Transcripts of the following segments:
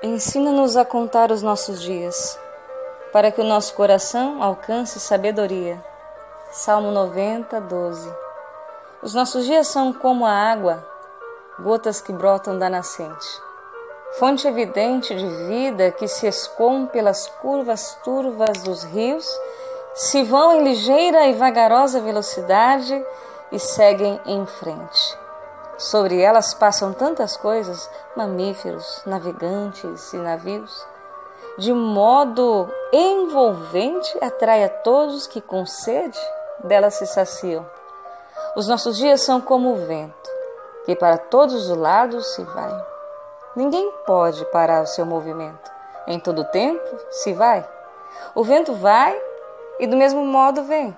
Ensina-nos a contar os nossos dias, para que o nosso coração alcance sabedoria. Salmo 90, 12. Os nossos dias são como a água, gotas que brotam da nascente. Fonte evidente de vida que se escoam pelas curvas turvas dos rios, se vão em ligeira e vagarosa velocidade e seguem em frente. Sobre elas passam tantas coisas, mamíferos, navegantes e navios. De modo envolvente, atrai a todos que com sede delas se saciam. Os nossos dias são como o vento, que para todos os lados se vai. Ninguém pode parar o seu movimento. Em todo tempo se vai. O vento vai e do mesmo modo vem.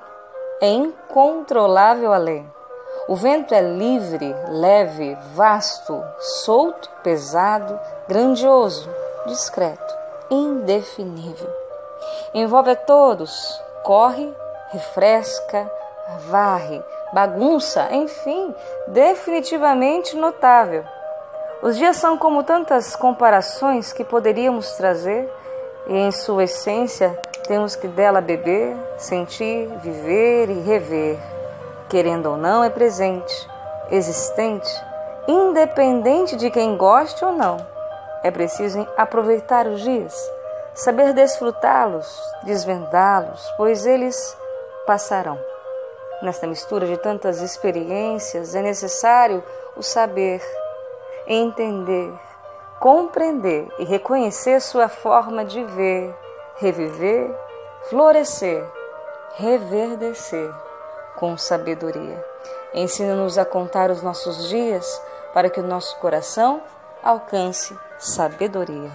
É incontrolável a lei. O vento é livre, leve, vasto, solto, pesado, grandioso, discreto, indefinível. Envolve a todos, corre, refresca, varre, bagunça, enfim, definitivamente notável. Os dias são como tantas comparações que poderíamos trazer, e em sua essência temos que dela beber, sentir, viver e rever querendo ou não, é presente, existente, independente de quem goste ou não. É preciso aproveitar os dias, saber desfrutá-los, desvendá-los, pois eles passarão. Nesta mistura de tantas experiências, é necessário o saber, entender, compreender e reconhecer sua forma de ver, reviver, florescer, reverdecer com sabedoria. Ensina-nos a contar os nossos dias para que o nosso coração alcance sabedoria.